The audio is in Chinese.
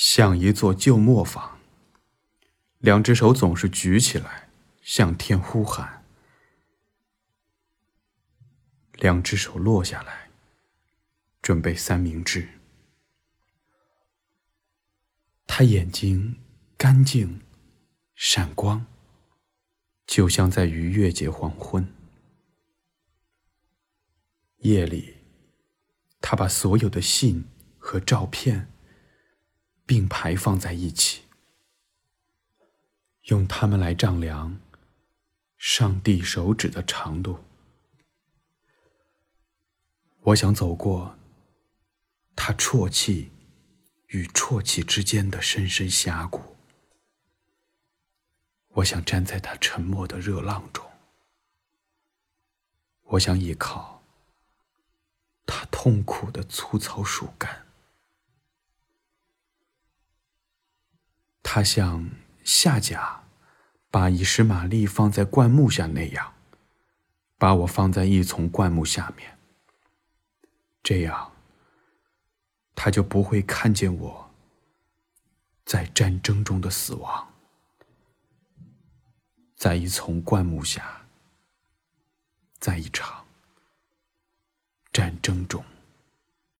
像一座旧磨坊。两只手总是举起来，向天呼喊；两只手落下来，准备三明治。他眼睛干净、闪光，就像在逾越节黄昏。夜里，他把所有的信和照片并排放在一起。用它们来丈量上帝手指的长度。我想走过他啜泣与啜泣之间的深深峡谷。我想站在他沉默的热浪中。我想依靠他痛苦的粗糙树干。他像。夏甲把以实玛利放在灌木下那样，把我放在一丛灌木下面。这样，他就不会看见我在战争中的死亡，在一丛灌木下，在一场战争中。